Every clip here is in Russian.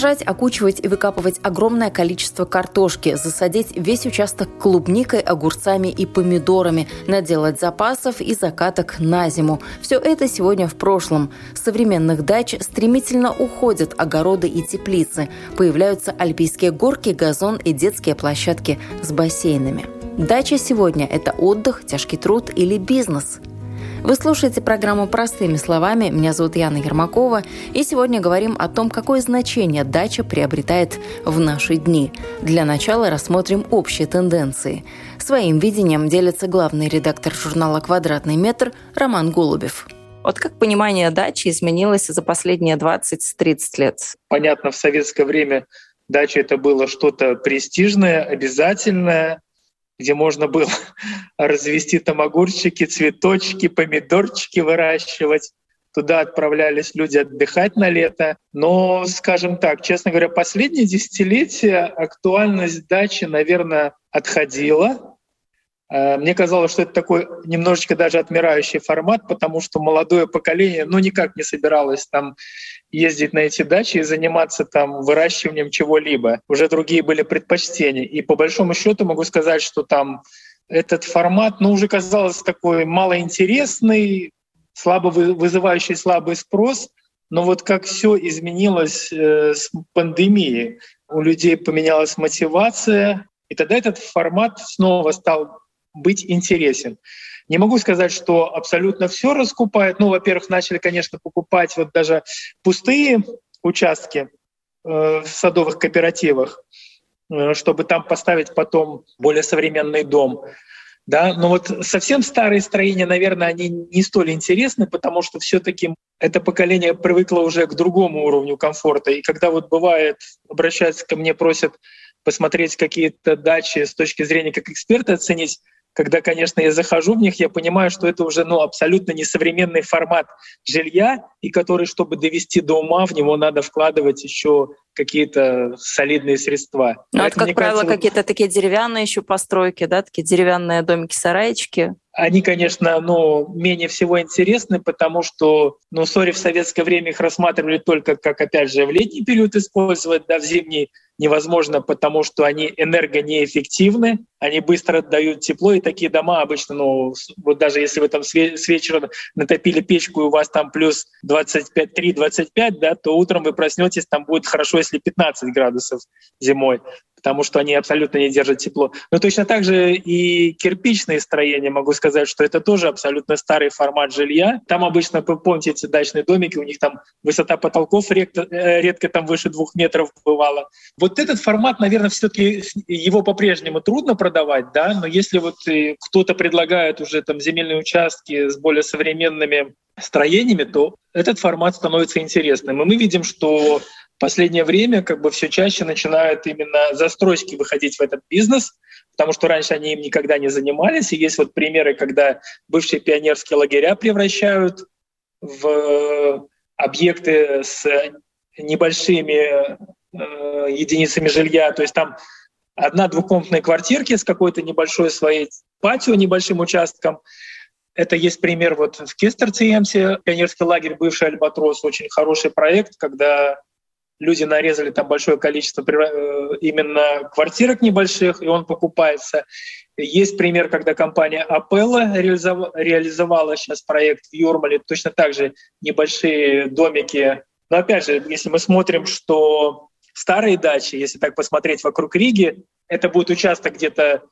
Сажать, окучивать и выкапывать огромное количество картошки, засадить весь участок клубникой, огурцами и помидорами, наделать запасов и закаток на зиму. Все это сегодня в прошлом. С современных дач стремительно уходят огороды и теплицы. Появляются альпийские горки, газон и детские площадки с бассейнами. Дача сегодня – это отдых, тяжкий труд или бизнес – вы слушаете программу «Простыми словами». Меня зовут Яна Ермакова. И сегодня говорим о том, какое значение дача приобретает в наши дни. Для начала рассмотрим общие тенденции. Своим видением делится главный редактор журнала «Квадратный метр» Роман Голубев. Вот как понимание дачи изменилось за последние 20-30 лет? Понятно, в советское время дача это было что-то престижное, обязательное, где можно было развести там огурчики, цветочки, помидорчики выращивать. Туда отправлялись люди отдыхать на лето. Но, скажем так, честно говоря, последние десятилетия актуальность дачи, наверное, отходила. Э, мне казалось, что это такой немножечко даже отмирающий формат, потому что молодое поколение ну никак не собиралось там ездить на эти дачи и заниматься там выращиванием чего-либо. Уже другие были предпочтения. И по большому счету могу сказать, что там этот формат ну, уже казался такой малоинтересный, слабо вызывающий слабый спрос. Но вот как все изменилось э, с пандемией, у людей поменялась мотивация, и тогда этот формат снова стал быть интересен. Не могу сказать, что абсолютно все раскупают. Ну, во-первых, начали, конечно, покупать вот даже пустые участки э, в садовых кооперативах, э, чтобы там поставить потом более современный дом. Да, но вот совсем старые строения, наверное, они не столь интересны, потому что все-таки это поколение привыкло уже к другому уровню комфорта. И когда вот бывает, обращаются ко мне, просят посмотреть какие-то дачи с точки зрения как эксперта оценить, когда, конечно, я захожу в них, я понимаю, что это уже ну, абсолютно несовременный формат жилья, и который, чтобы довести до ума, в него надо вкладывать еще какие-то солидные средства. Ну, это, как правило, кажется, какие-то такие деревянные еще постройки, да, такие деревянные домики-сараечки. Они, конечно, ну, менее всего интересны, потому что, ну, сори, в советское время их рассматривали только как, опять же, в летний период использовать, да, в зимний невозможно, потому что они энергонеэффективны, они быстро отдают тепло, и такие дома обычно, ну, вот даже если вы там с вечера натопили печку, и у вас там плюс 25-3-25, да, то утром вы проснетесь, там будет хорошо, если 15 градусов зимой потому что они абсолютно не держат тепло. Но точно так же и кирпичные строения, могу сказать, что это тоже абсолютно старый формат жилья. Там обычно, помните, эти дачные домики, у них там высота потолков редко, э, редко там выше двух метров бывало. Вот этот формат, наверное, все-таки его по-прежнему трудно продавать, да, но если вот кто-то предлагает уже там земельные участки с более современными строениями, то этот формат становится интересным. И мы видим, что последнее время как бы все чаще начинают именно застройщики выходить в этот бизнес, потому что раньше они им никогда не занимались. И есть вот примеры, когда бывшие пионерские лагеря превращают в объекты с небольшими э, единицами жилья. То есть там одна двухкомнатная квартирки с какой-то небольшой своей патио, небольшим участком. Это есть пример вот в Кестерциемсе, пионерский лагерь, бывший Альбатрос, очень хороший проект, когда люди нарезали там большое количество э, именно квартирок небольших, и он покупается. Есть пример, когда компания реализовала, реализовала сейчас проект в Юрмале, точно так же небольшие домики. Но опять же, если мы смотрим, что старые дачи, если так посмотреть вокруг Риги, это будет участок где-то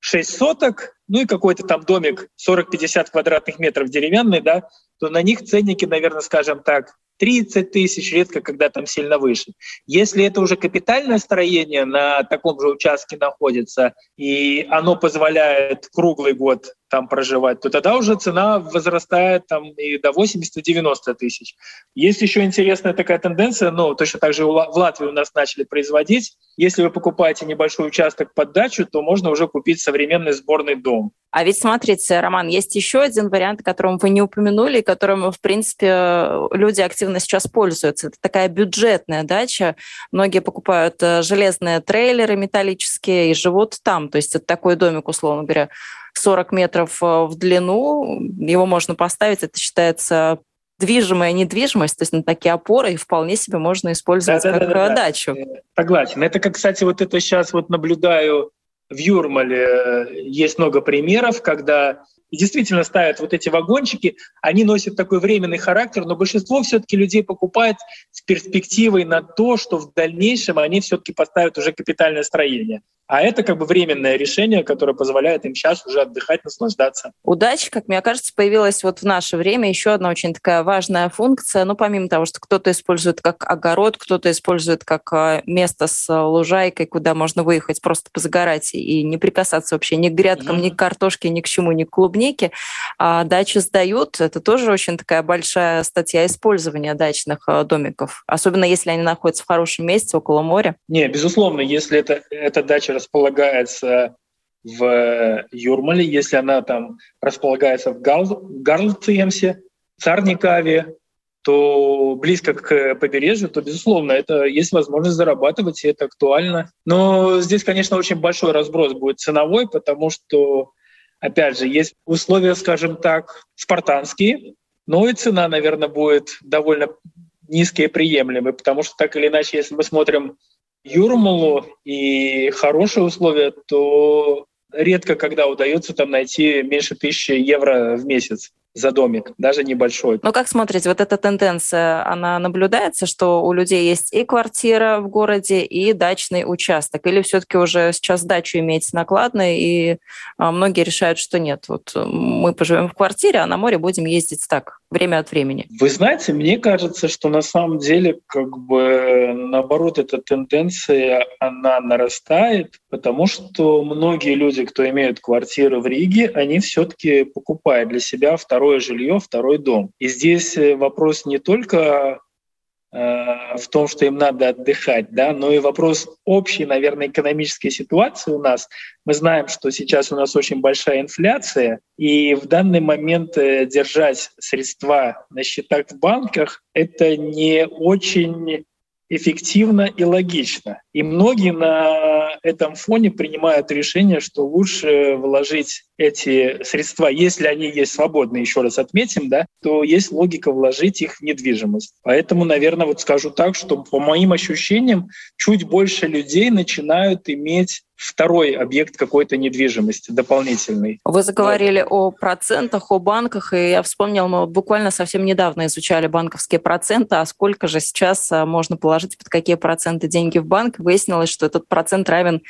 6 соток, ну и какой-то там домик 40-50 квадратных метров деревянный, да, то на них ценники, наверное, скажем так, 30 тысяч, редко когда там сильно выше. Если это уже капитальное строение на таком же участке находится, и оно позволяет круглый год там проживать, то тогда уже цена возрастает там и до 80-90 тысяч. Есть еще интересная такая тенденция, ну, точно так же в Латвии у нас начали производить. Если вы покупаете небольшой участок под дачу, то можно уже купить современный сборный дом. А ведь смотрите, Роман, есть еще один вариант, о котором вы не упомянули, которым, в принципе, люди активно сейчас пользуются. Это такая бюджетная дача. Многие покупают э, железные трейлеры металлические и живут там. То есть это такой домик, условно говоря, 40 метров э, в длину. Его можно поставить, это считается движимая недвижимость, то есть на такие опоры, и вполне себе можно использовать да, как да, да, дачу. Да. Согласен. Это, как, кстати, вот это сейчас вот наблюдаю в Юрмале. Есть много примеров, когда действительно ставят вот эти вагончики, они носят такой временный характер, но большинство все-таки людей покупает с перспективой на то, что в дальнейшем они все-таки поставят уже капитальное строение. А это как бы временное решение, которое позволяет им сейчас уже отдыхать, наслаждаться. Удача, как мне кажется, появилась вот в наше время. Еще одна очень такая важная функция. Ну, помимо того, что кто-то использует как огород, кто-то использует как а, место с лужайкой, куда можно выехать просто позагорать и не прикасаться вообще ни к грядкам, mm-hmm. ни к картошке, ни к чему, ни к клубнике. А дачи сдают. Это тоже очень такая большая статья использования дачных а, домиков. Особенно если они находятся в хорошем месте, около моря. Не, безусловно, если это, эта дача располагается в Юрмале, если она там располагается в Гарлтемсе, Царникаве, то близко к побережью, то, безусловно, это есть возможность зарабатывать, и это актуально. Но здесь, конечно, очень большой разброс будет ценовой, потому что, опять же, есть условия, скажем так, спартанские, но и цена, наверное, будет довольно низкие и приемлемые, потому что так или иначе, если мы смотрим Юрмалу и хорошие условия, то редко когда удается там найти меньше тысячи евро в месяц за домик, даже небольшой. Но как смотрите, вот эта тенденция, она наблюдается, что у людей есть и квартира в городе, и дачный участок? Или все-таки уже сейчас дачу иметь накладно, и а, многие решают, что нет, вот мы поживем в квартире, а на море будем ездить так, время от времени? Вы знаете, мне кажется, что на самом деле как бы наоборот эта тенденция, она нарастает, потому что многие люди, кто имеют квартиру в Риге, они все-таки покупают для себя второй второе жилье, второй дом. И здесь э, вопрос не только э, в том, что им надо отдыхать, да, но и вопрос общей, наверное, экономической ситуации у нас. Мы знаем, что сейчас у нас очень большая инфляция, и в данный момент э, держать средства на счетах в банках — это не очень эффективно и логично. И многие на этом фоне принимают решение, что лучше вложить эти средства, если они есть свободные, еще раз отметим, да, то есть логика вложить их в недвижимость. Поэтому, наверное, вот скажу так, что по моим ощущениям чуть больше людей начинают иметь второй объект какой-то недвижимости дополнительный. Вы заговорили вот. о процентах, о банках, и я вспомнил, мы буквально совсем недавно изучали банковские проценты, а сколько же сейчас а, можно положить под какие проценты деньги в банк. Выяснилось, что этот процент равен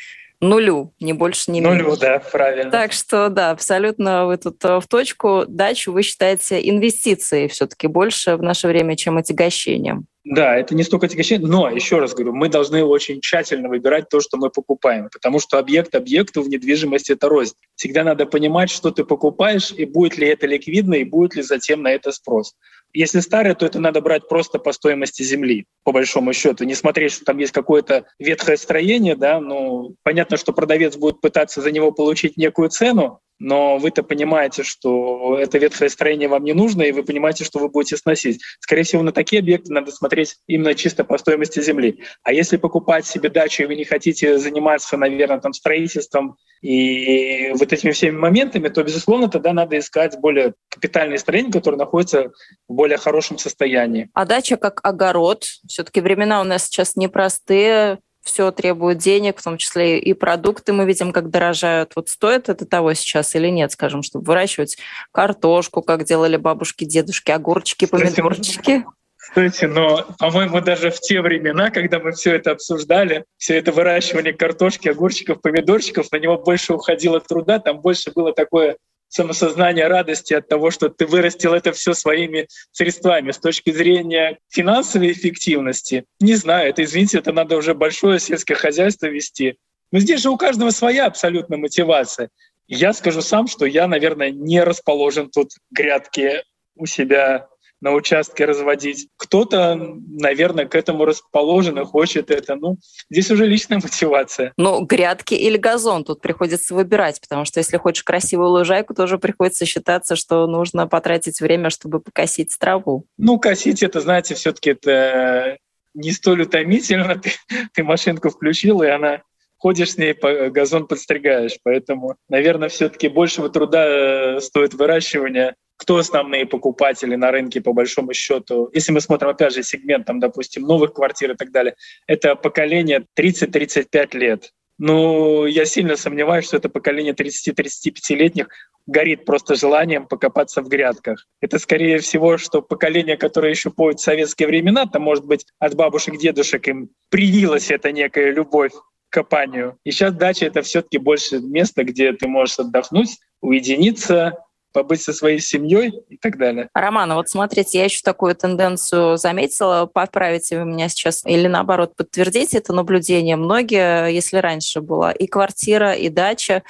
нулю, не больше, не меньше. Нулю, да, правильно. Так что, да, абсолютно вы тут э, в точку. Дачу вы считаете инвестицией все-таки больше в наше время, чем отягощением. Да, это не столько отягощение, но, еще раз говорю, мы должны очень тщательно выбирать то, что мы покупаем, потому что объект объекту в недвижимости — это рознь. Всегда надо понимать, что ты покупаешь, и будет ли это ликвидно, и будет ли затем на это спрос. Если старое, то это надо брать просто по стоимости земли, по большому счету. Не смотреть, что там есть какое-то ветхое строение, да, ну, понятно, что продавец будет пытаться за него получить некую цену, но вы-то понимаете, что это ветхое строение вам не нужно, и вы понимаете, что вы будете сносить. Скорее всего, на такие объекты надо смотреть именно чисто по стоимости земли. А если покупать себе дачу, и вы не хотите заниматься, наверное, там, строительством и вот этими всеми моментами, то, безусловно, тогда надо искать более капитальные строения, которые находятся в более хорошем состоянии. А дача как огород. Все-таки времена у нас сейчас непростые все требует денег, в том числе и продукты мы видим, как дорожают. Вот стоит это того сейчас или нет, скажем, чтобы выращивать картошку, как делали бабушки, дедушки, огурчики, помидорчики? Слушайте, но, по-моему, даже в те времена, когда мы все это обсуждали, все это выращивание картошки, огурчиков, помидорчиков, на него больше уходило труда, там больше было такое самосознание радости от того, что ты вырастил это все своими средствами. С точки зрения финансовой эффективности, не знаю, это, извините, это надо уже большое сельское хозяйство вести. Но здесь же у каждого своя абсолютно мотивация. Я скажу сам, что я, наверное, не расположен тут грядки у себя на участке разводить. Кто-то, наверное, к этому расположен и хочет это. Ну, здесь уже личная мотивация. Ну, грядки или газон тут приходится выбирать, потому что если хочешь красивую лужайку, тоже приходится считаться, что нужно потратить время, чтобы покосить траву. Ну, косить это, знаете, все-таки это не столь утомительно. Ты, ты машинку включил, и она ходишь с ней, газон подстригаешь. Поэтому, наверное, все-таки большего труда э, стоит выращивание. Кто основные покупатели на рынке, по большому счету? Если мы смотрим, опять же, сегмент, там, допустим, новых квартир и так далее, это поколение 30-35 лет. Ну, я сильно сомневаюсь, что это поколение 30-35-летних горит просто желанием покопаться в грядках. Это, скорее всего, что поколение, которое еще помнит советские времена, там, может быть, от бабушек, дедушек им привилась эта некая любовь копанию. И сейчас дача — это все таки больше место, где ты можешь отдохнуть, уединиться, побыть со своей семьей и так далее. Роман, а вот смотрите, я еще такую тенденцию заметила, поправите вы меня сейчас, или наоборот, подтвердите это наблюдение. Многие, если раньше была и квартира, и дача,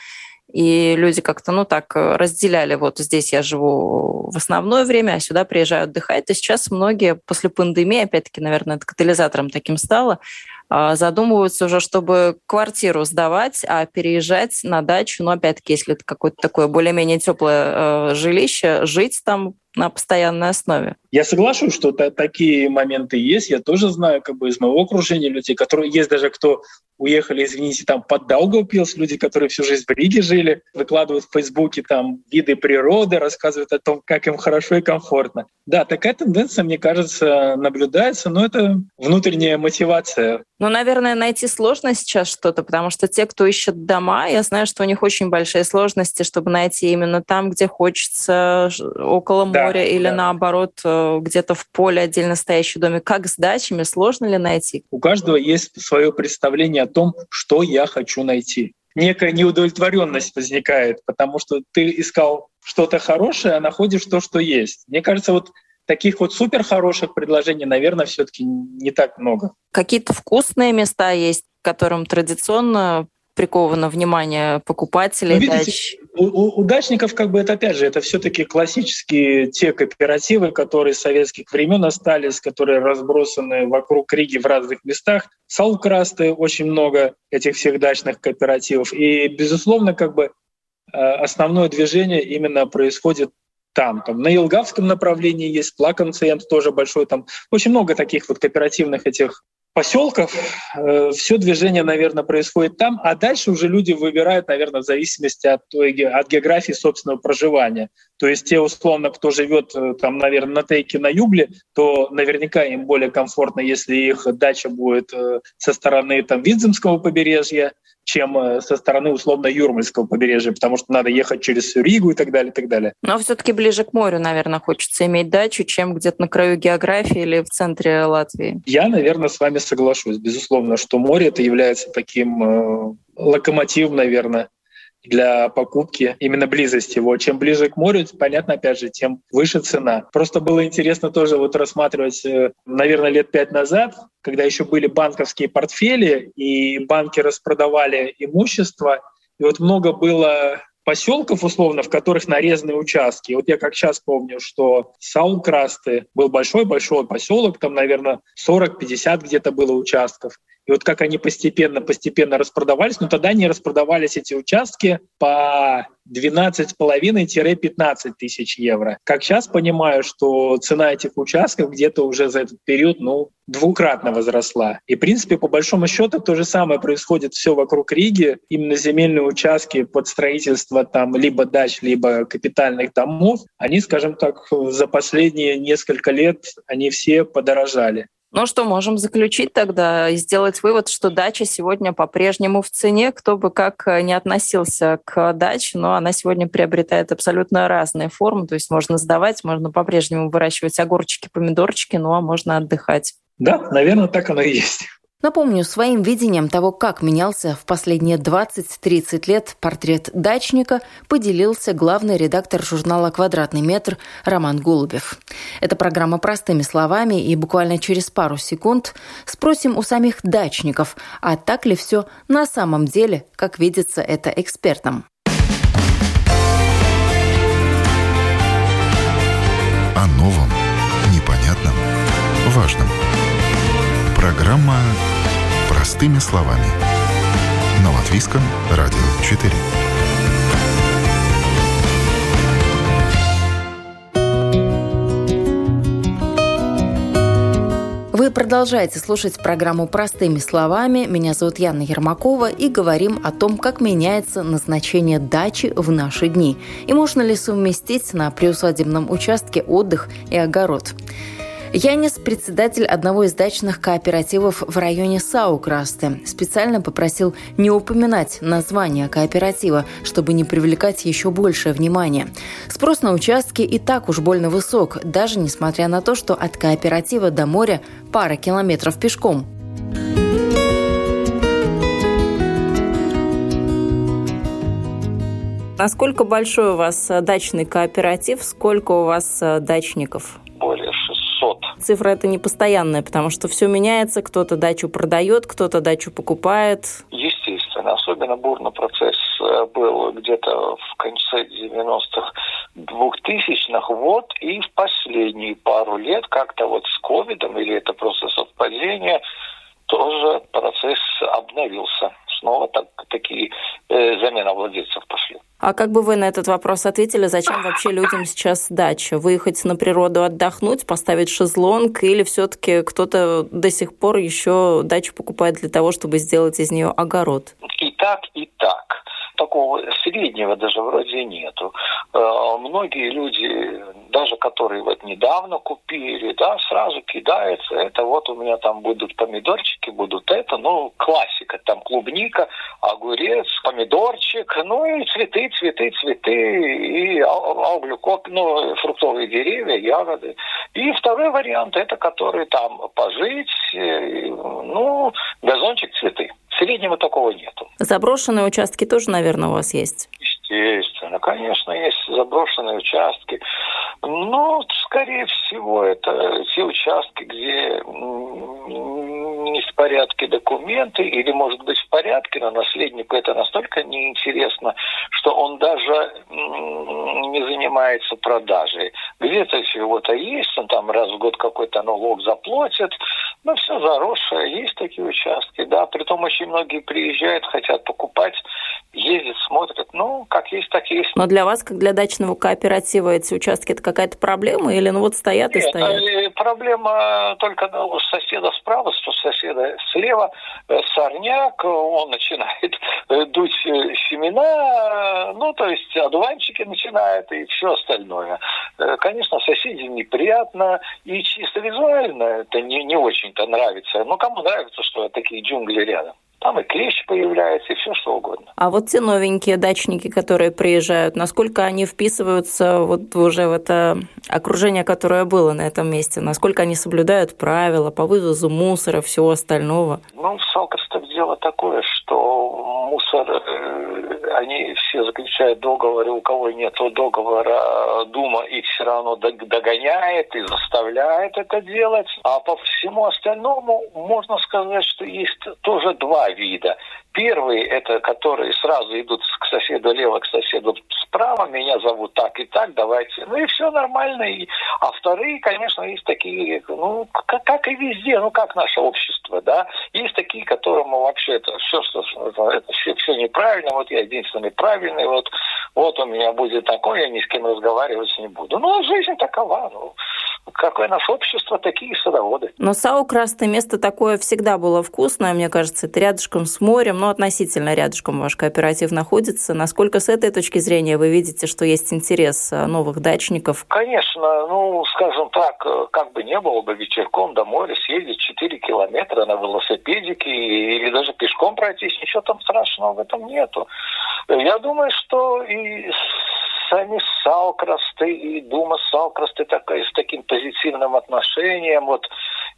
и люди как-то, ну, так разделяли, вот здесь я живу в основное время, а сюда приезжаю отдыхать. И сейчас многие после пандемии, опять-таки, наверное, это катализатором таким стало, задумываются уже, чтобы квартиру сдавать, а переезжать на дачу, ну, опять-таки, если это какое-то такое более-менее теплое э, жилище, жить там на постоянной основе. Я соглашусь, что такие моменты есть. Я тоже знаю как бы из моего окружения людей, которые есть даже кто уехали, извините, там под Даугавпилс, люди, которые всю жизнь в Риге жили, выкладывают в Фейсбуке там виды природы, рассказывают о том, как им хорошо и комфортно. Да, такая тенденция, мне кажется, наблюдается, но это внутренняя мотивация. Ну, наверное, найти сложно сейчас что-то, потому что те, кто ищет дома, я знаю, что у них очень большие сложности, чтобы найти именно там, где хочется, около моря да, или да. наоборот э, где-то в поле отдельно стоящий домик. Как с дачами? Сложно ли найти? У каждого есть свое представление о том, что я хочу найти. Некая неудовлетворенность возникает, потому что ты искал что-то хорошее, а находишь то, что есть. Мне кажется, вот таких вот супер хороших предложений, наверное, все-таки не так много. Какие-то вкусные места есть, которым традиционно приковано внимание покупателей ну, видите, дач? У, у, у дачников как бы это опять же это все-таки классические те кооперативы, которые с советских времен остались, которые разбросаны вокруг Риги в разных местах. Салкрасты очень много этих всех дачных кооперативов. И, безусловно, как бы э, основное движение именно происходит там. там на Елгавском направлении есть Плаконцент, тоже большой там. Очень много таких вот кооперативных этих поселков. Э, все движение, наверное, происходит там, а дальше уже люди выбирают, наверное, в зависимости от, той, от географии собственного проживания. То есть те, условно, кто живет э, там, наверное, на Тейке, на Югле, то наверняка им более комфортно, если их дача будет э, со стороны там, Видземского побережья, чем э, со стороны условно Юрмальского побережья, потому что надо ехать через всю Ригу и так далее, и так далее. Но все-таки ближе к морю, наверное, хочется иметь дачу, чем где-то на краю географии или в центре Латвии. Я, наверное, с вами соглашусь. Безусловно, что море это является таким э, локомотивом, наверное, для покупки именно близости его. Чем ближе к морю, понятно, опять же, тем выше цена. Просто было интересно тоже вот рассматривать, э, наверное, лет пять назад, когда еще были банковские портфели, и банки распродавали имущество, и вот много было поселков, условно, в которых нарезаны участки. вот я как сейчас помню, что Саулкрасты был большой-большой поселок, там, наверное, 40-50 где-то было участков. И вот как они постепенно-постепенно распродавались, но тогда не распродавались эти участки по 12,5-15 тысяч евро. Как сейчас понимаю, что цена этих участков где-то уже за этот период ну, двукратно возросла. И, в принципе, по большому счету, то же самое происходит все вокруг Риги. Именно земельные участки под строительство там либо дач, либо капитальных домов, они, скажем так, за последние несколько лет они все подорожали. Ну что, можем заключить тогда и сделать вывод, что дача сегодня по-прежнему в цене, кто бы как э, не относился к даче, но она сегодня приобретает абсолютно разные формы, то есть можно сдавать, можно по-прежнему выращивать огурчики, помидорчики, ну а можно отдыхать. Да, наверное, так оно и есть. Напомню, своим видением того, как менялся в последние 20-30 лет портрет дачника, поделился главный редактор журнала «Квадратный метр» Роман Голубев. Это программа простыми словами, и буквально через пару секунд спросим у самих дачников, а так ли все на самом деле, как видится это экспертам. Программа «Простыми словами». На Латвийском радио 4. Вы продолжаете слушать программу «Простыми словами». Меня зовут Яна Ермакова и говорим о том, как меняется назначение дачи в наши дни и можно ли совместить на приусадебном участке отдых и огород. Янис – председатель одного из дачных кооперативов в районе Саукрасты. Специально попросил не упоминать название кооператива, чтобы не привлекать еще большее внимание. Спрос на участки и так уж больно высок, даже несмотря на то, что от кооператива до моря пара километров пешком. Насколько большой у вас дачный кооператив? Сколько у вас дачников? Цифра это не постоянная, потому что все меняется, кто-то дачу продает, кто-то дачу покупает. Естественно, особенно бурный процесс э, был где-то в конце 90-х, 2000-х, вот, и в последние пару лет как-то вот с ковидом, или это просто совпадение, тоже процесс обновился. Снова так, такие э, замена владельцев пошли. А как бы вы на этот вопрос ответили, зачем вообще людям сейчас дача? Выехать на природу отдохнуть, поставить шезлонг, или все-таки кто-то до сих пор еще дачу покупает для того, чтобы сделать из нее огород? И так, и так такого среднего даже вроде нету. Э, многие люди, даже которые вот недавно купили, да, сразу кидаются, это вот у меня там будут помидорчики, будут это, ну, классика, там клубника, огурец, помидорчик, ну и цветы, цветы, цветы, и ауглюкок, ну, фруктовые деревья, ягоды. И второй вариант, это который там пожить, э, ну, газончик, цветы. Среднего такого нету. Заброшенные участки тоже, наверное, у вас есть? Естественно, конечно, есть заброшенные участки. Но, скорее всего, это те участки, где не в порядке документы, или, может быть, в порядке, но наследнику это настолько неинтересно, что он даже не занимается продажей. Где-то чего-то есть, он там раз в год какой-то налог заплатит, но все заросшее, есть такие участки, да, притом очень многие приезжают, хотят покупать, ездят, смотрят, ну, как есть, так есть. Но для вас, как для дачного кооператива, эти участки это какая-то проблема или ну вот стоят Нет, и стоят? Э, проблема только ну, у соседа справа, у соседа слева э, сорняк, он начинает э, дуть семена, ну, то есть одуванчики начинают и все остальное. Конечно, соседям неприятно, и чисто визуально это не, не очень-то нравится. Но кому нравится, что такие джунгли рядом? Там и клещ появляется, и все что угодно. А вот те новенькие дачники, которые приезжают, насколько они вписываются вот уже в это окружение, которое было на этом месте? Насколько они соблюдают правила по вывозу мусора, всего остального? Ну, в Салкостов дело такое, что мусор, э, они все заключают договоры, у кого нет договора, Дума их все равно догоняет и заставляет это делать. А по всему остальному можно сказать, что есть тоже два вида. Первый – это которые сразу идут к соседу лево, к соседу справа, меня зовут так и так, давайте. Ну и все нормально. И, а вторые, конечно, есть такие, ну, как, как и везде, ну, как наше общество, да. Есть такие, которым вообще это все, что это все, все неправильно, вот я единственный правильный, вот, вот у меня будет такое, я ни с кем разговаривать не буду. Ну, жизнь такова, ну, какое наше общество, такие садоводы. Но Саукрасты место такое всегда было вкусное, мне кажется, это рядышком с морем, но относительно рядышком ваш кооператив находится. Насколько с этой точки зрения вы видите, что есть интерес э, новых дачников? Конечно, ну, скажем так, э, как бы не было бы вечерком до моря съездить 4 километра на велосипедике или даже пешком пройтись, ничего там страшного в этом нету. Я думаю, что и сами Салкрасты и Дума Салкрасты такая, с таким позитивным отношением, вот,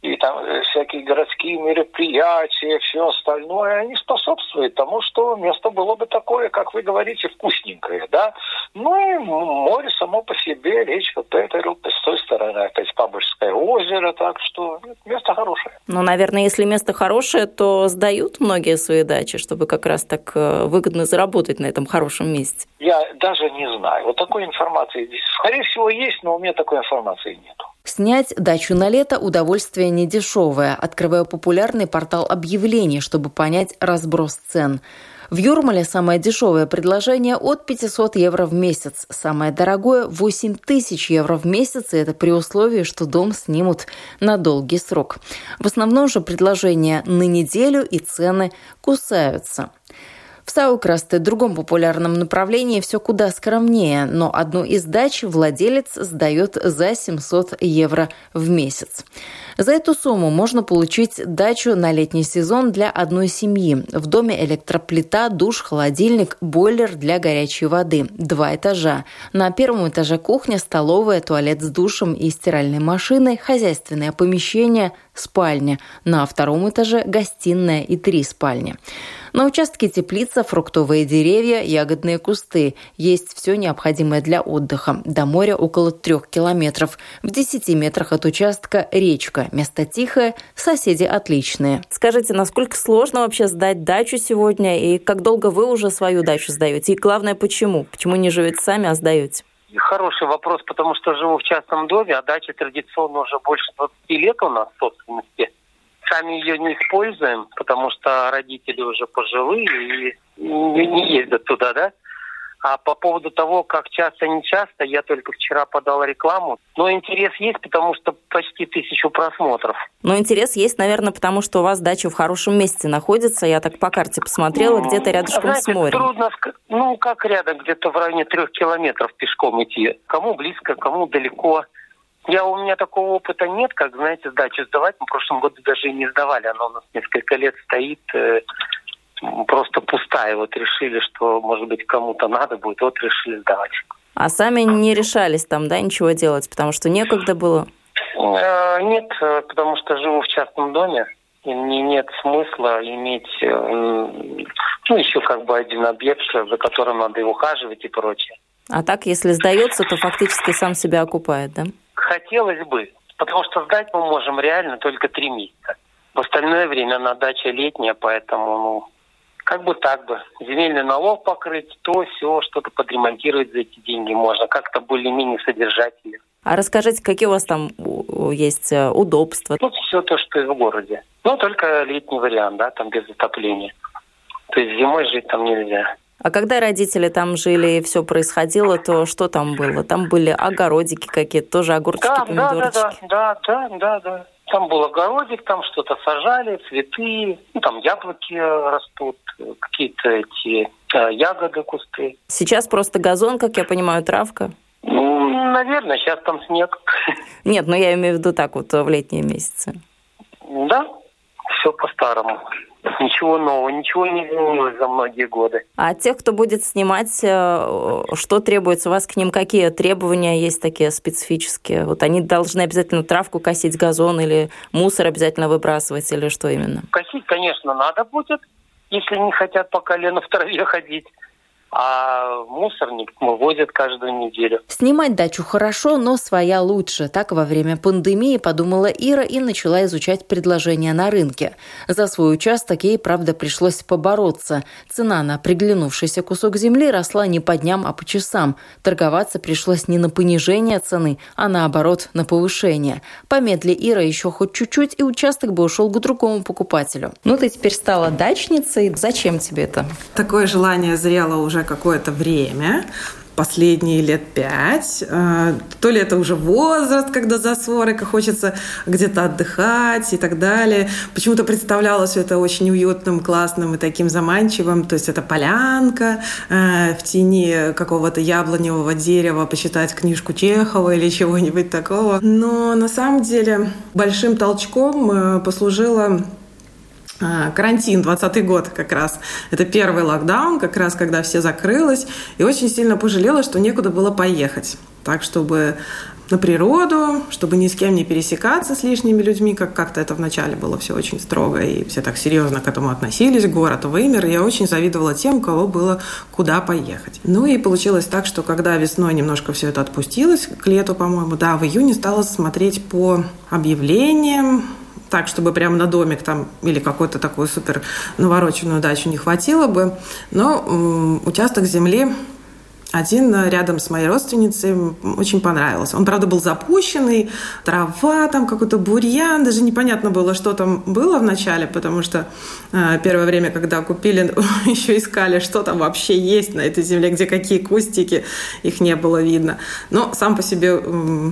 и там э, всякие городские мероприятия, все остальное, они способствуют тому, что место было бы такое, как вы говорите, вкусненькое, да. Ну и море само по себе, речка Петерл, с той стороны опять Пабышское озеро, так что место хорошее. Ну, наверное, если место хорошее, то сдают многие свои дачи, чтобы как раз так э, выгодно заработать на этом хорошем месте. Я даже не знаю. Вот такой информации, скорее всего, есть, но у меня такой информации нет. Снять дачу на лето – удовольствие недешевое. Открываю популярный портал объявлений, чтобы понять разброс цен. В Юрмале самое дешевое предложение от 500 евро в месяц. Самое дорогое – 8 тысяч евро в месяц, и это при условии, что дом снимут на долгий срок. В основном же предложения на неделю и цены кусаются. В Саукрасте, другом популярном направлении, все куда скромнее, но одну из дач владелец сдает за 700 евро в месяц. За эту сумму можно получить дачу на летний сезон для одной семьи. В доме электроплита, душ, холодильник, бойлер для горячей воды. Два этажа. На первом этаже кухня, столовая, туалет с душем и стиральной машиной, хозяйственное помещение, спальня. На втором этаже гостиная и три спальни. На участке теплица, фруктовые деревья, ягодные кусты. Есть все необходимое для отдыха. До моря около трех километров. В десяти метрах от участка речка. Место тихое, соседи отличные. Скажите, насколько сложно вообще сдать дачу сегодня? И как долго вы уже свою дачу сдаете? И главное, почему? Почему не живете сами, а сдаете? Хороший вопрос, потому что живу в частном доме, а дача традиционно уже больше 20 лет у нас в собственности. Сами ее не используем, потому что родители уже пожилые и не ездят туда, да. А по поводу того, как часто, не часто, я только вчера подал рекламу. Но интерес есть, потому что почти тысячу просмотров. Но интерес есть, наверное, потому что у вас дача в хорошем месте находится. Я так по карте посмотрела, ну, где-то рядышком знаете, с морем. трудно, ну как рядом, где-то в районе трех километров пешком идти. Кому близко, кому далеко. Я, у меня такого опыта нет, как, знаете, сдачу сдавать. Мы в прошлом году даже и не сдавали. Она у нас несколько лет стоит э, просто пустая. Вот решили, что, может быть, кому-то надо будет, вот решили сдавать. А сами не решались там, да, ничего делать, потому что некогда было? Э, нет, э, потому что живу в частном доме. И мне нет смысла иметь, э, ну, еще как бы один объект, за которым надо и ухаживать и прочее. А так, если сдается, то фактически сам себя окупает, да? Хотелось бы, потому что сдать мы можем реально только три месяца. В остальное время на даче летняя, поэтому ну, как бы так бы. Земельный налог покрыть, то все, что-то подремонтировать за эти деньги можно. Как-то более-менее содержательно. А расскажите, какие у вас там есть э, удобства? Ну, все то, что и в городе. Ну, только летний вариант, да, там без отопления. То есть зимой жить там нельзя. А когда родители там жили и все происходило, то что там было? Там были огородики какие-то, тоже огурчики, да, помидорчики? Да, да, да, да, да, да. Там был огородик, там что-то сажали, цветы, ну, там яблоки растут, какие-то эти э, ягоды, кусты. Сейчас просто газон, как я понимаю, травка? Ну, наверное, сейчас там снег. Нет, но я имею в виду так вот в летние месяцы. Все по-старому. Ничего нового, ничего не изменилось за многие годы. А тех, кто будет снимать, э, что требуется у вас к ним? Какие требования есть такие специфические? Вот они должны обязательно травку косить, газон или мусор обязательно выбрасывать или что именно? Косить, конечно, надо будет, если не хотят по колено в траве ходить а мусорник возят каждую неделю. Снимать дачу хорошо, но своя лучше. Так во время пандемии подумала Ира и начала изучать предложения на рынке. За свой участок ей, правда, пришлось побороться. Цена на приглянувшийся кусок земли росла не по дням, а по часам. Торговаться пришлось не на понижение цены, а наоборот на повышение. Помедли Ира еще хоть чуть-чуть, и участок бы ушел к другому покупателю. Ну, ты теперь стала дачницей. Зачем тебе это? Такое желание зрело уже уже какое-то время, последние лет пять. Э, то ли это уже возраст, когда за 40, хочется где-то отдыхать и так далее. Почему-то представлялось все это очень уютным, классным и таким заманчивым. То есть это полянка э, в тени какого-то яблоневого дерева, почитать книжку Чехова или чего-нибудь такого. Но на самом деле большим толчком э, послужило а, карантин, 20 год как раз. Это первый локдаун, как раз когда все закрылось. И очень сильно пожалела, что некуда было поехать. Так, чтобы на природу, чтобы ни с кем не пересекаться с лишними людьми, как как-то это вначале было все очень строго, и все так серьезно к этому относились, город вымер. Я очень завидовала тем, у кого было куда поехать. Ну и получилось так, что когда весной немножко все это отпустилось, к лету, по-моему, да, в июне стала смотреть по объявлениям, так, чтобы прямо на домик там или какую-то такую супер навороченную дачу не хватило бы. Но участок земли один рядом с моей родственницей очень понравился. Он, правда, был запущенный, трава, там какой-то бурьян, даже непонятно было, что там было в начале, потому что э, первое время, когда купили, еще искали, что там вообще есть на этой земле, где какие кустики, их не было видно. Но сам по себе э,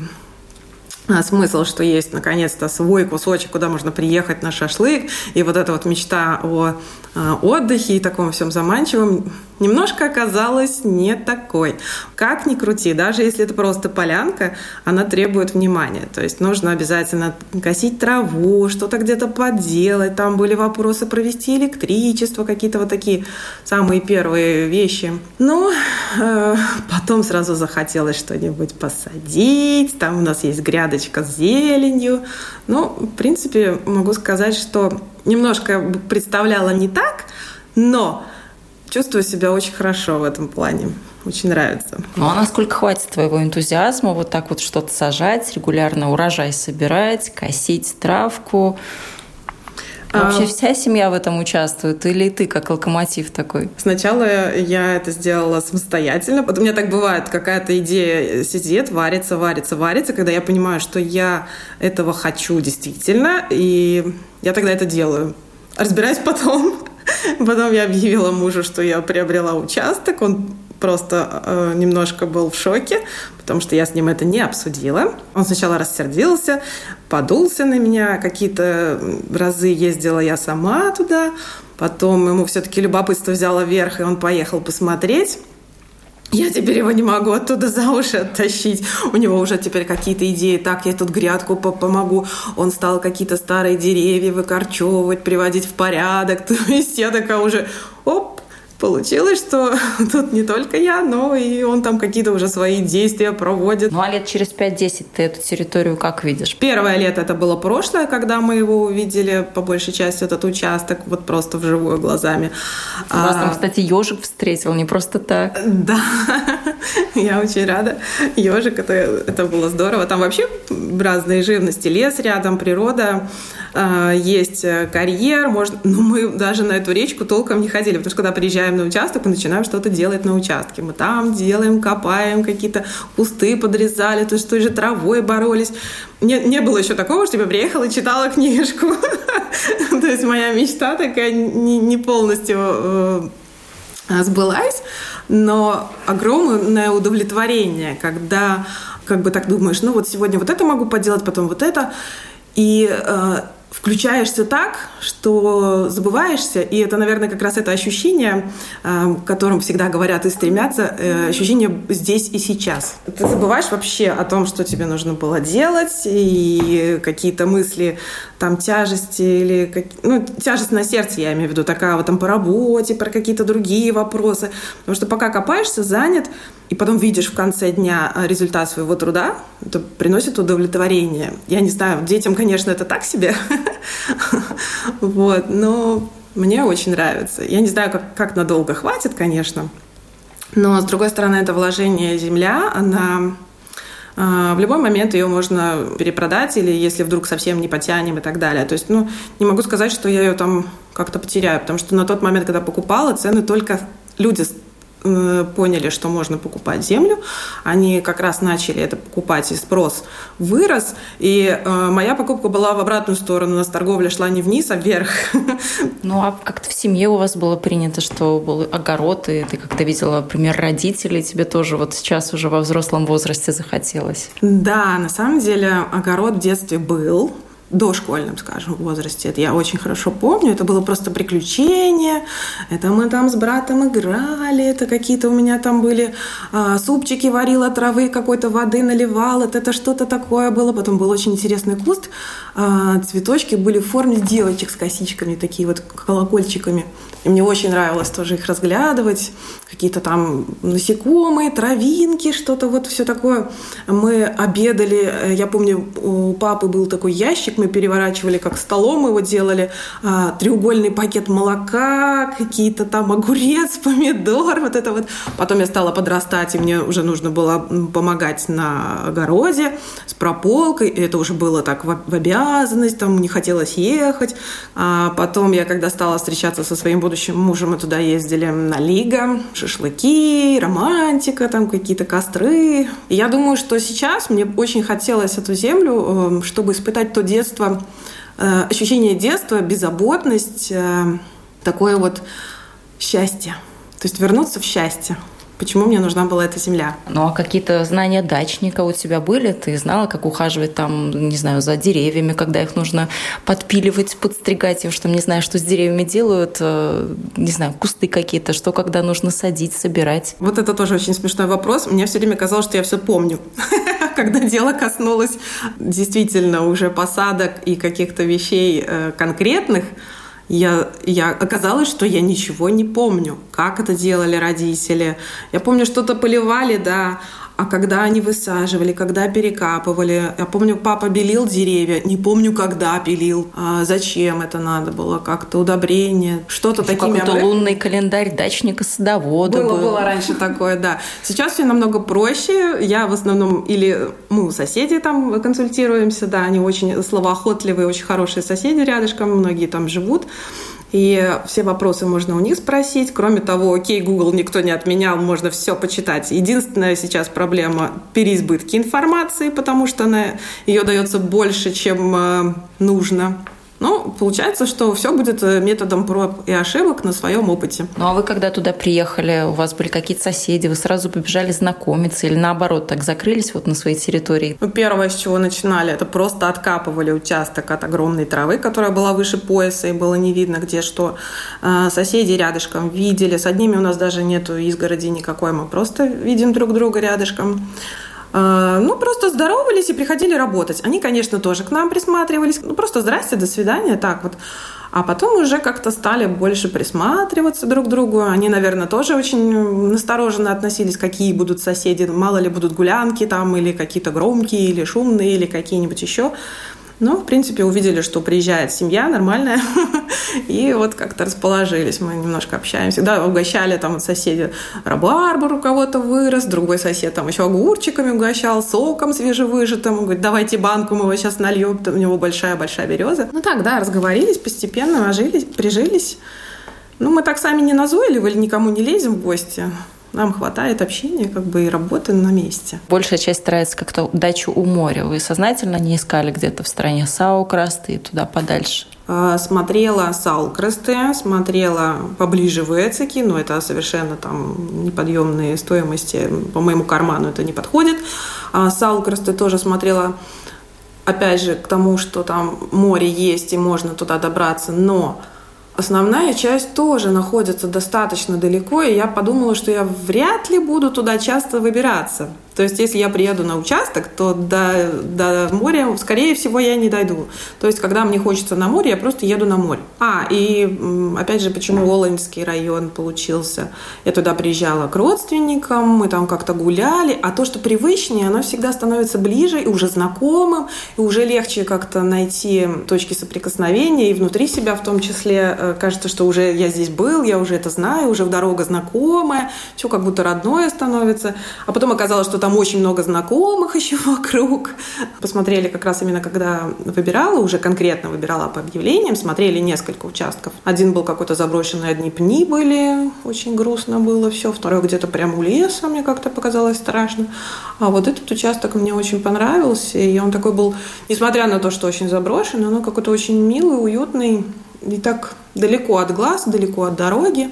смысл, что есть наконец-то свой кусочек, куда можно приехать на шашлык, и вот эта вот мечта о э, отдыхе и таком всем заманчивом немножко оказалась не такой. Как ни крути, даже если это просто полянка, она требует внимания. То есть нужно обязательно косить траву, что-то где-то поделать. Там были вопросы провести электричество, какие-то вот такие самые первые вещи. Ну, э, потом сразу захотелось что-нибудь посадить. Там у нас есть грядочка с зеленью. Ну, в принципе, могу сказать, что немножко представляла не так, но чувствую себя очень хорошо в этом плане. Очень нравится. Ну а насколько хватит твоего энтузиазма вот так вот что-то сажать, регулярно урожай собирать, косить травку? Вообще а... вся семья в этом участвует? Или ты как локомотив такой? Сначала я это сделала самостоятельно. Потом у меня так бывает, какая-то идея сидит, варится, варится, варится, когда я понимаю, что я этого хочу действительно, и я тогда это делаю. Разбираюсь потом. Потом я объявила мужу, что я приобрела участок. Он просто э, немножко был в шоке, потому что я с ним это не обсудила. Он сначала рассердился, подулся на меня. Какие-то разы ездила я сама туда. Потом ему все-таки любопытство взяло верх, и он поехал посмотреть. Я теперь его не могу оттуда за уши оттащить. У него уже теперь какие-то идеи. Так, я тут грядку помогу. Он стал какие-то старые деревья выкорчевывать, приводить в порядок. То есть я такая уже, оп, получилось, что тут не только я, но и он там какие-то уже свои действия проводит. Ну а лет через 5-10 ты эту территорию как видишь? Первое лето это было прошлое, когда мы его увидели, по большей части, этот участок, вот просто вживую глазами. У вас там, а, кстати, ежик встретил, не просто так. Да, я очень рада. Ежик, это, это было здорово. Там вообще разные живности, лес рядом, природа. А, есть э, карьер, можно, но мы даже на эту речку толком не ходили, потому что когда приезжаем на участок, мы начинаем что-то делать на участке. Мы там делаем, копаем, какие-то кусты подрезали, то есть той же травой боролись. Не, не было еще такого, что я приехала и читала книжку. То есть моя мечта такая не полностью э, сбылась, но огромное удовлетворение, когда как бы так думаешь, ну вот сегодня вот это могу поделать, потом вот это. И э, включаешься так, что забываешься, и это, наверное, как раз это ощущение, э, к которым всегда говорят и стремятся, э, ощущение здесь и сейчас. Ты забываешь вообще о том, что тебе нужно было делать, и какие-то мысли, там, тяжести или... Ну, тяжесть на сердце, я имею в виду, такая вот там по работе, про какие-то другие вопросы. Потому что пока копаешься, занят, и потом видишь в конце дня э, результат своего труда, это приносит удовлетворение. Я не знаю, детям, конечно, это так себе, вот, но мне очень нравится. Я не знаю, как, как надолго хватит, конечно, но, с другой стороны, это вложение земля, она э, в любой момент ее можно перепродать или если вдруг совсем не потянем и так далее. То есть, ну, не могу сказать, что я ее там как-то потеряю, потому что на тот момент, когда покупала, цены только люди поняли, что можно покупать землю. Они как раз начали это покупать, и спрос вырос. И э, моя покупка была в обратную сторону. У нас торговля шла не вниз, а вверх. Ну, а как-то в семье у вас было принято, что был огород, и ты как-то видела пример родителей, тебе тоже вот сейчас уже во взрослом возрасте захотелось? Да, на самом деле огород в детстве был дошкольном, скажем, возрасте. Это я очень хорошо помню. Это было просто приключение. Это мы там с братом играли. Это какие-то у меня там были а, супчики варила, травы какой-то воды наливала. Это, это что-то такое было. Потом был очень интересный куст цветочки были в форме девочек с косичками, такие вот колокольчиками. И мне очень нравилось тоже их разглядывать. Какие-то там насекомые, травинки, что-то вот все такое. Мы обедали, э, я помню, у папы был такой ящик, мы переворачивали, как столом его делали, а, треугольный пакет молока, какие-то там огурец, помидор, вот это вот. Потом я стала подрастать, и мне уже нужно было помогать на огороде с прополкой. И это уже было так в обязанность, там не хотелось ехать. А потом я, когда стала встречаться со своим будущим мужем мы туда ездили на Лига, шашлыки, романтика, там какие-то костры. И я думаю, что сейчас мне очень хотелось эту землю, э, чтобы испытать то детство, э, ощущение детства, беззаботность, э, такое вот счастье. То есть вернуться в счастье почему мне нужна была эта земля. Ну а какие-то знания дачника у тебя были? Ты знала, как ухаживать там, не знаю, за деревьями, когда их нужно подпиливать, подстригать? Я уж там не знаю, что с деревьями делают, э, не знаю, кусты какие-то, что когда нужно садить, собирать. Вот это тоже очень смешной вопрос. Мне все время казалось, что я все помню. Когда дело коснулось действительно уже посадок и каких-то вещей э, конкретных, я, я оказалось, что я ничего не помню, как это делали родители. Я помню, что-то поливали, да, а когда они высаживали, когда перекапывали. Я помню, папа белил деревья, не помню, когда пилил, а зачем это надо было, как-то удобрение, что-то такими... Какой-то лунный календарь дачника-садовода было, был. Было раньше такое, да. Сейчас все намного проще. Я в основном или мы у соседей там консультируемся, да, они очень словоохотливые, очень хорошие соседи рядышком, многие там живут. И все вопросы можно у них спросить. Кроме того, окей, Google никто не отменял, можно все почитать. Единственная сейчас проблема – переизбытки информации, потому что она, ее дается больше, чем э, нужно. Ну, получается, что все будет э, методом проб и ошибок на своем опыте. Ну, а вы когда туда приехали, у вас были какие-то соседи, вы сразу побежали знакомиться или наоборот так закрылись вот на своей территории? Ну, первое, с чего начинали, это просто откапывали участок от огромной травы, которая была выше пояса и было не видно, где что. А, соседи рядышком видели, с одними у нас даже нету изгороди никакой, мы просто видим друг друга рядышком. А, ну, просто здоровались и приходили работать. Они, конечно, тоже к нам присматривались. Ну, просто здрасте, до свидания, так вот. А потом уже как-то стали больше присматриваться друг к другу. Они, наверное, тоже очень настороженно относились, какие будут соседи. Мало ли будут гулянки там, или какие-то громкие, или шумные, или какие-нибудь еще. Ну, в принципе, увидели, что приезжает семья нормальная, и вот как-то расположились, мы немножко общаемся. Да, угощали там соседи, рабарбар у кого-то вырос, другой сосед там еще огурчиками угощал, соком свежевыжатым, говорит, давайте банку, мы его сейчас нальем, у него большая-большая береза. Ну так, да, разговорились постепенно, ожились, прижились. Ну, мы так сами не назойливали, никому не лезем в гости нам хватает общения как бы и работы на месте. Большая часть старается как-то дачу у моря. Вы сознательно не искали где-то в стране Саукрасты и туда подальше? А, смотрела Саукрасты, смотрела поближе в Эцики, но это совершенно там неподъемные стоимости, по моему карману это не подходит. А Саукрасты тоже смотрела опять же, к тому, что там море есть и можно туда добраться, но Основная часть тоже находится достаточно далеко, и я подумала, что я вряд ли буду туда часто выбираться. То есть, если я приеду на участок, то до, до моря, скорее всего, я не дойду. То есть, когда мне хочется на море, я просто еду на море. А, и опять же, почему Волынский район получился? Я туда приезжала к родственникам, мы там как-то гуляли, а то, что привычнее, оно всегда становится ближе и уже знакомым, и уже легче как-то найти точки соприкосновения, и внутри себя в том числе э, кажется, что уже я здесь был, я уже это знаю, уже дорога знакомая, все как будто родное становится. А потом оказалось, что там очень много знакомых еще вокруг. Посмотрели как раз именно, когда выбирала, уже конкретно выбирала по объявлениям, смотрели несколько участков. Один был какой-то заброшенный, одни пни были, очень грустно было все. Второй где-то прямо у леса, мне как-то показалось страшно. А вот этот участок мне очень понравился, и он такой был, несмотря на то, что очень заброшенный, он какой-то очень милый, уютный, и так далеко от глаз, далеко от дороги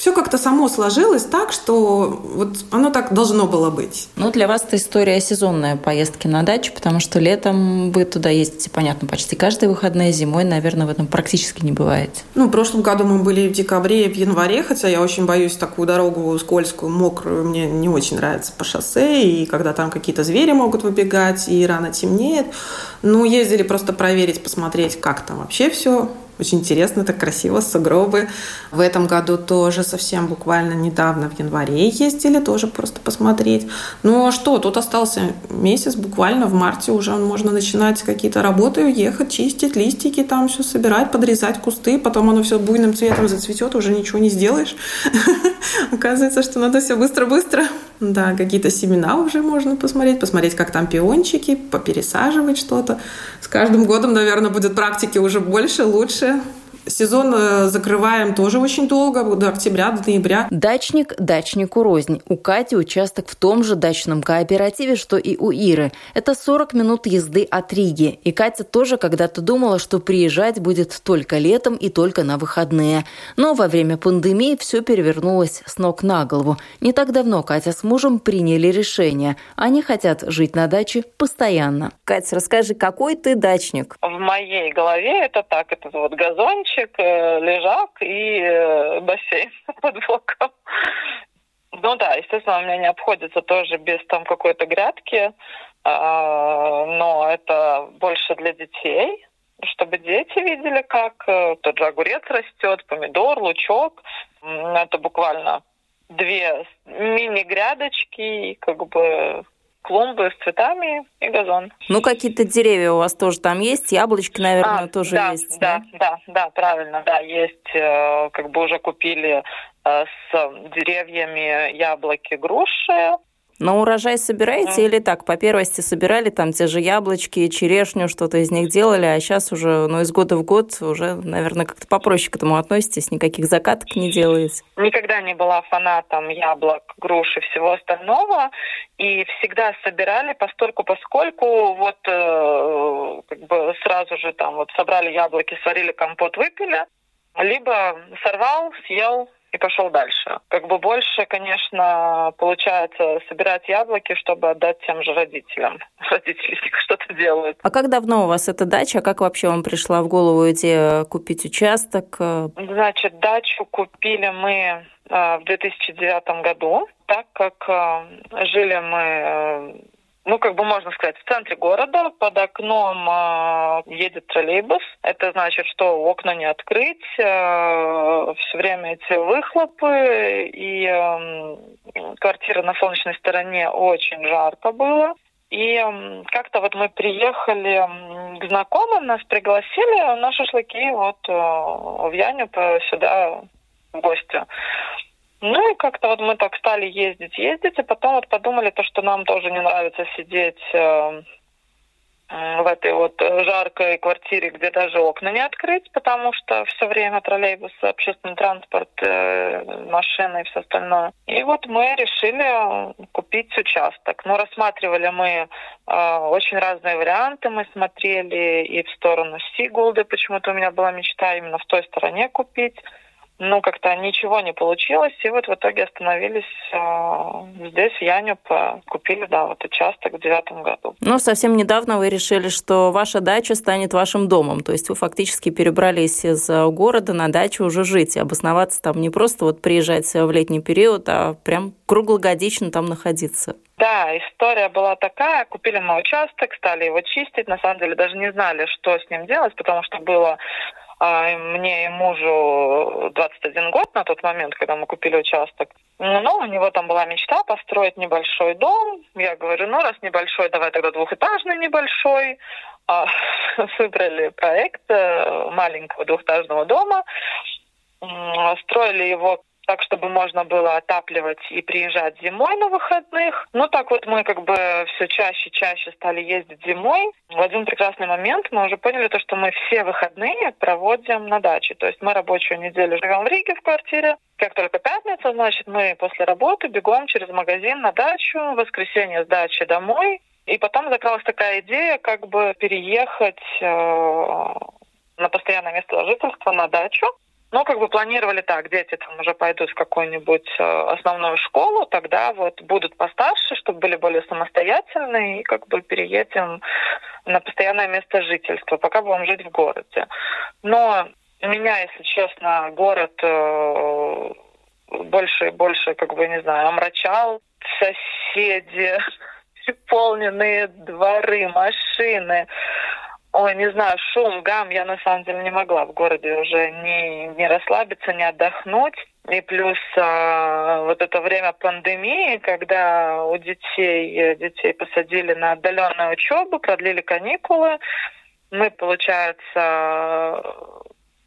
все как-то само сложилось так, что вот оно так должно было быть. Ну, для вас это история сезонная поездки на дачу, потому что летом вы туда ездите, понятно, почти каждые выходные, зимой, наверное, в этом практически не бывает. Ну, в прошлом году мы были в декабре и в январе, хотя я очень боюсь такую дорогу скользкую, мокрую, мне не очень нравится по шоссе, и когда там какие-то звери могут выбегать, и рано темнеет. Ну, ездили просто проверить, посмотреть, как там вообще все очень интересно, так красиво, сугробы. В этом году тоже совсем буквально недавно, в январе ездили, тоже просто посмотреть. Ну а что, тут остался месяц, буквально в марте уже можно начинать какие-то работы, ехать, чистить листики, там все собирать, подрезать кусты, потом оно все буйным цветом зацветет, уже ничего не сделаешь. Оказывается, что надо все быстро-быстро. Да, какие-то семена уже можно посмотреть, посмотреть, как там пиончики, попересаживать что-то. С каждым годом, наверное, будет практики уже больше, лучше. Сезон э, закрываем тоже очень долго, до октября, до ноября. Дачник дачнику рознь. У Кати участок в том же дачном кооперативе, что и у Иры. Это 40 минут езды от Риги. И Катя тоже когда-то думала, что приезжать будет только летом и только на выходные. Но во время пандемии все перевернулось с ног на голову. Не так давно Катя с мужем приняли решение. Они хотят жить на даче постоянно. Катя, расскажи, какой ты дачник? В моей голове это так, это вот газончик, диванчик, э, лежак и э, бассейн под боком. Ну да, естественно, у меня не обходится тоже без там какой-то грядки, а, но это больше для детей, чтобы дети видели, как э, тот же огурец растет, помидор, лучок. Это буквально две мини-грядочки, как бы клумбы с цветами и газон. Ну, какие-то деревья у вас тоже там есть, яблочки, наверное, а, тоже да, есть. Да, да, да, да, правильно, да, есть, э, как бы уже купили э, с деревьями яблоки, груши, но урожай собираете или так, по первости собирали там те же яблочки, черешню, что-то из них делали, а сейчас уже, ну, из года в год уже, наверное, как-то попроще к этому относитесь, никаких закаток не делаете? Никогда не была фанатом яблок, груш и всего остального, и всегда собирали постольку, поскольку вот э, как бы сразу же там вот собрали яблоки, сварили компот, выпили, либо сорвал, съел, и пошел дальше. Как бы больше, конечно, получается собирать яблоки, чтобы отдать тем же родителям. Родители что-то делают. А как давно у вас эта дача? Как вообще вам пришла в голову идея купить участок? Значит, дачу купили мы э, в 2009 году, так как э, жили мы э, ну, как бы можно сказать, в центре города под окном э, едет троллейбус. Это значит, что окна не открыть, э, все время эти выхлопы, и э, квартира на солнечной стороне очень жарко было. И как-то вот мы приехали к знакомым, нас пригласили на шашлыки вот в Яню сюда в гости. Ну и как-то вот мы так стали ездить, ездить, и потом вот подумали то, что нам тоже не нравится сидеть э, в этой вот жаркой квартире, где даже окна не открыть, потому что все время троллейбус, общественный транспорт, э, машины и все остальное. И вот мы решили купить участок. Но рассматривали мы э, очень разные варианты. Мы смотрели и в сторону Сигулды, почему-то у меня была мечта именно в той стороне купить ну, как-то ничего не получилось, и вот в итоге остановились э, здесь, в Янюп, купили, да, вот участок в девятом году. Ну, совсем недавно вы решили, что ваша дача станет вашим домом, то есть вы фактически перебрались из города на дачу уже жить, и обосноваться там не просто вот приезжать в летний период, а прям круглогодично там находиться. Да, история была такая. Купили мы участок, стали его чистить. На самом деле даже не знали, что с ним делать, потому что было мне и мужу 21 год на тот момент, когда мы купили участок. Ну, у него там была мечта построить небольшой дом. Я говорю, ну, раз небольшой, давай тогда двухэтажный небольшой. А, выбрали проект э, маленького двухэтажного дома. Строили его так, чтобы можно было отапливать и приезжать зимой на выходных. Ну, так вот мы как бы все чаще и чаще стали ездить зимой. В один прекрасный момент мы уже поняли то, что мы все выходные проводим на даче. То есть мы рабочую неделю живем в Риге в квартире. Как только пятница, значит, мы после работы бегом через магазин на дачу, в воскресенье с дачи домой. И потом закралась такая идея, как бы переехать э, на постоянное место жительства на дачу Ну, как бы планировали так, дети там уже пойдут в какую-нибудь э, основную школу, тогда вот будут постарше, чтобы были более самостоятельные, и как бы переедем на постоянное место жительства, пока будем жить в городе. Но меня, если честно, город э, больше и больше, как бы, не знаю, омрачал. Соседи, переполненные дворы, машины. Ой, не знаю, шум, гам, я на самом деле не могла в городе уже не, не расслабиться, не отдохнуть. И плюс а, вот это время пандемии, когда у детей, детей посадили на отдаленную учебу, продлили каникулы, мы, получается,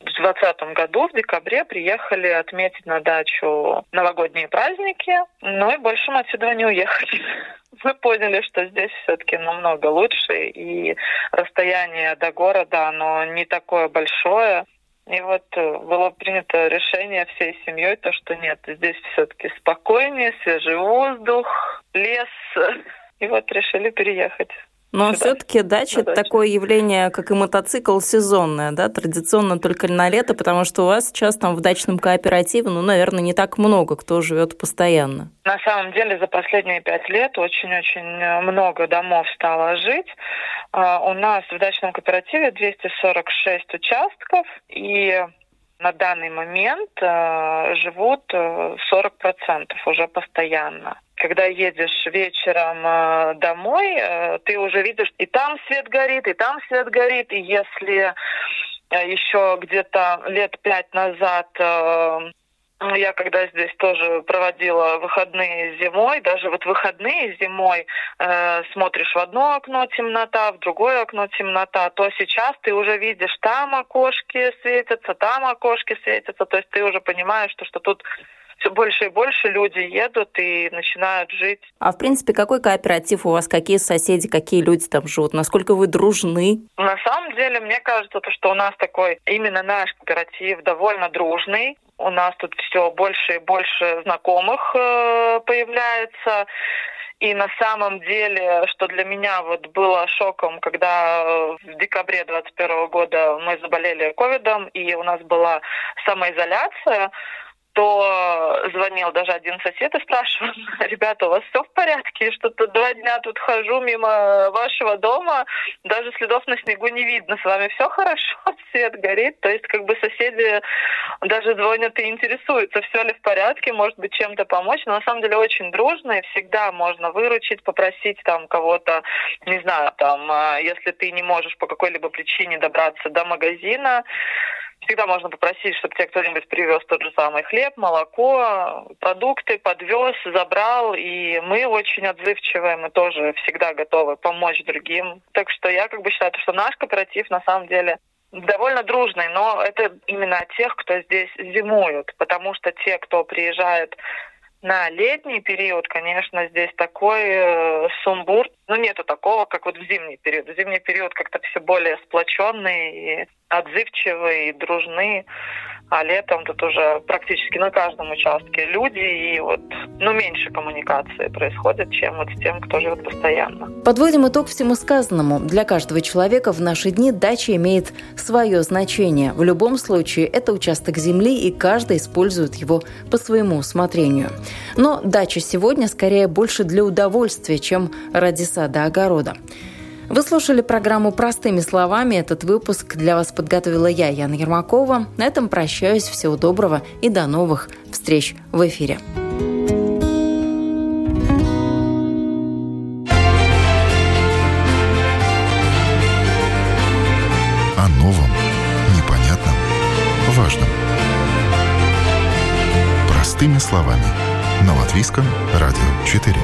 в 2020 году, в декабре, приехали отметить на дачу новогодние праздники, ну и больше мы отсюда не уехали. Мы поняли, что здесь все-таки намного лучше, и расстояние до города, оно не такое большое. И вот э, было принято решение всей семьей, то, что нет, здесь все-таки спокойнее, свежий воздух, лес. И вот решили переехать. Но все-таки дача это такое явление, как и мотоцикл, сезонное, да, традиционно только на лето, потому что у вас сейчас там в дачном кооперативе, ну, наверное, не так много кто живет постоянно. На самом деле за последние пять лет очень-очень много домов стало жить. А, у нас в дачном кооперативе 246 участков, и на данный момент э, живут 40% уже постоянно. Когда едешь вечером э, домой, э, ты уже видишь, и там свет горит, и там свет горит, и если э, еще где-то лет пять назад э, я когда здесь тоже проводила выходные зимой, даже вот выходные зимой э, смотришь в одно окно темнота, в другое окно темнота, то сейчас ты уже видишь, там окошки светятся, там окошки светятся, то есть ты уже понимаешь, что, что тут все больше и больше люди едут и начинают жить. А в принципе, какой кооператив у вас, какие соседи, какие люди там живут, насколько вы дружны? На самом деле, мне кажется, то, что у нас такой именно наш кооператив довольно дружный. У нас тут все больше и больше знакомых э, появляется. И на самом деле, что для меня вот было шоком, когда э, в декабре 2021 года мы заболели ковидом, и у нас была самоизоляция, то звонил даже один сосед и спрашивал, ребята, у вас все в порядке? Что-то два дня тут хожу мимо вашего дома, даже следов на снегу не видно. С вами все хорошо, свет горит. То есть как бы соседи даже звонят и интересуются, все ли в порядке, может быть чем-то помочь. Но на самом деле очень дружно и всегда можно выручить, попросить там кого-то, не знаю, там, а, если ты не можешь по какой-либо причине добраться до магазина, Всегда можно попросить, чтобы тебе кто-нибудь привез тот же самый хлеб, молоко, продукты, подвез, забрал. И мы очень отзывчивые, мы тоже всегда готовы помочь другим. Так что я как бы считаю, что наш кооператив на самом деле довольно дружный, но это именно тех, кто здесь зимуют, потому что те, кто приезжает на летний период, конечно, здесь такой э, сумбур. Ну, нету такого, как вот в зимний период. В зимний период как-то все более сплоченные, и отзывчивые, и дружны а летом тут уже практически на каждом участке люди, и вот, ну, меньше коммуникации происходит, чем вот с тем, кто живет постоянно. Подводим итог всему сказанному. Для каждого человека в наши дни дача имеет свое значение. В любом случае, это участок земли, и каждый использует его по своему усмотрению. Но дача сегодня скорее больше для удовольствия, чем ради сада огорода. Вы слушали программу «Простыми словами». Этот выпуск для вас подготовила я, Яна Ермакова. На этом прощаюсь. Всего доброго и до новых встреч в эфире. О новом, непонятном, важном. Простыми словами. На Латвийском радио 4.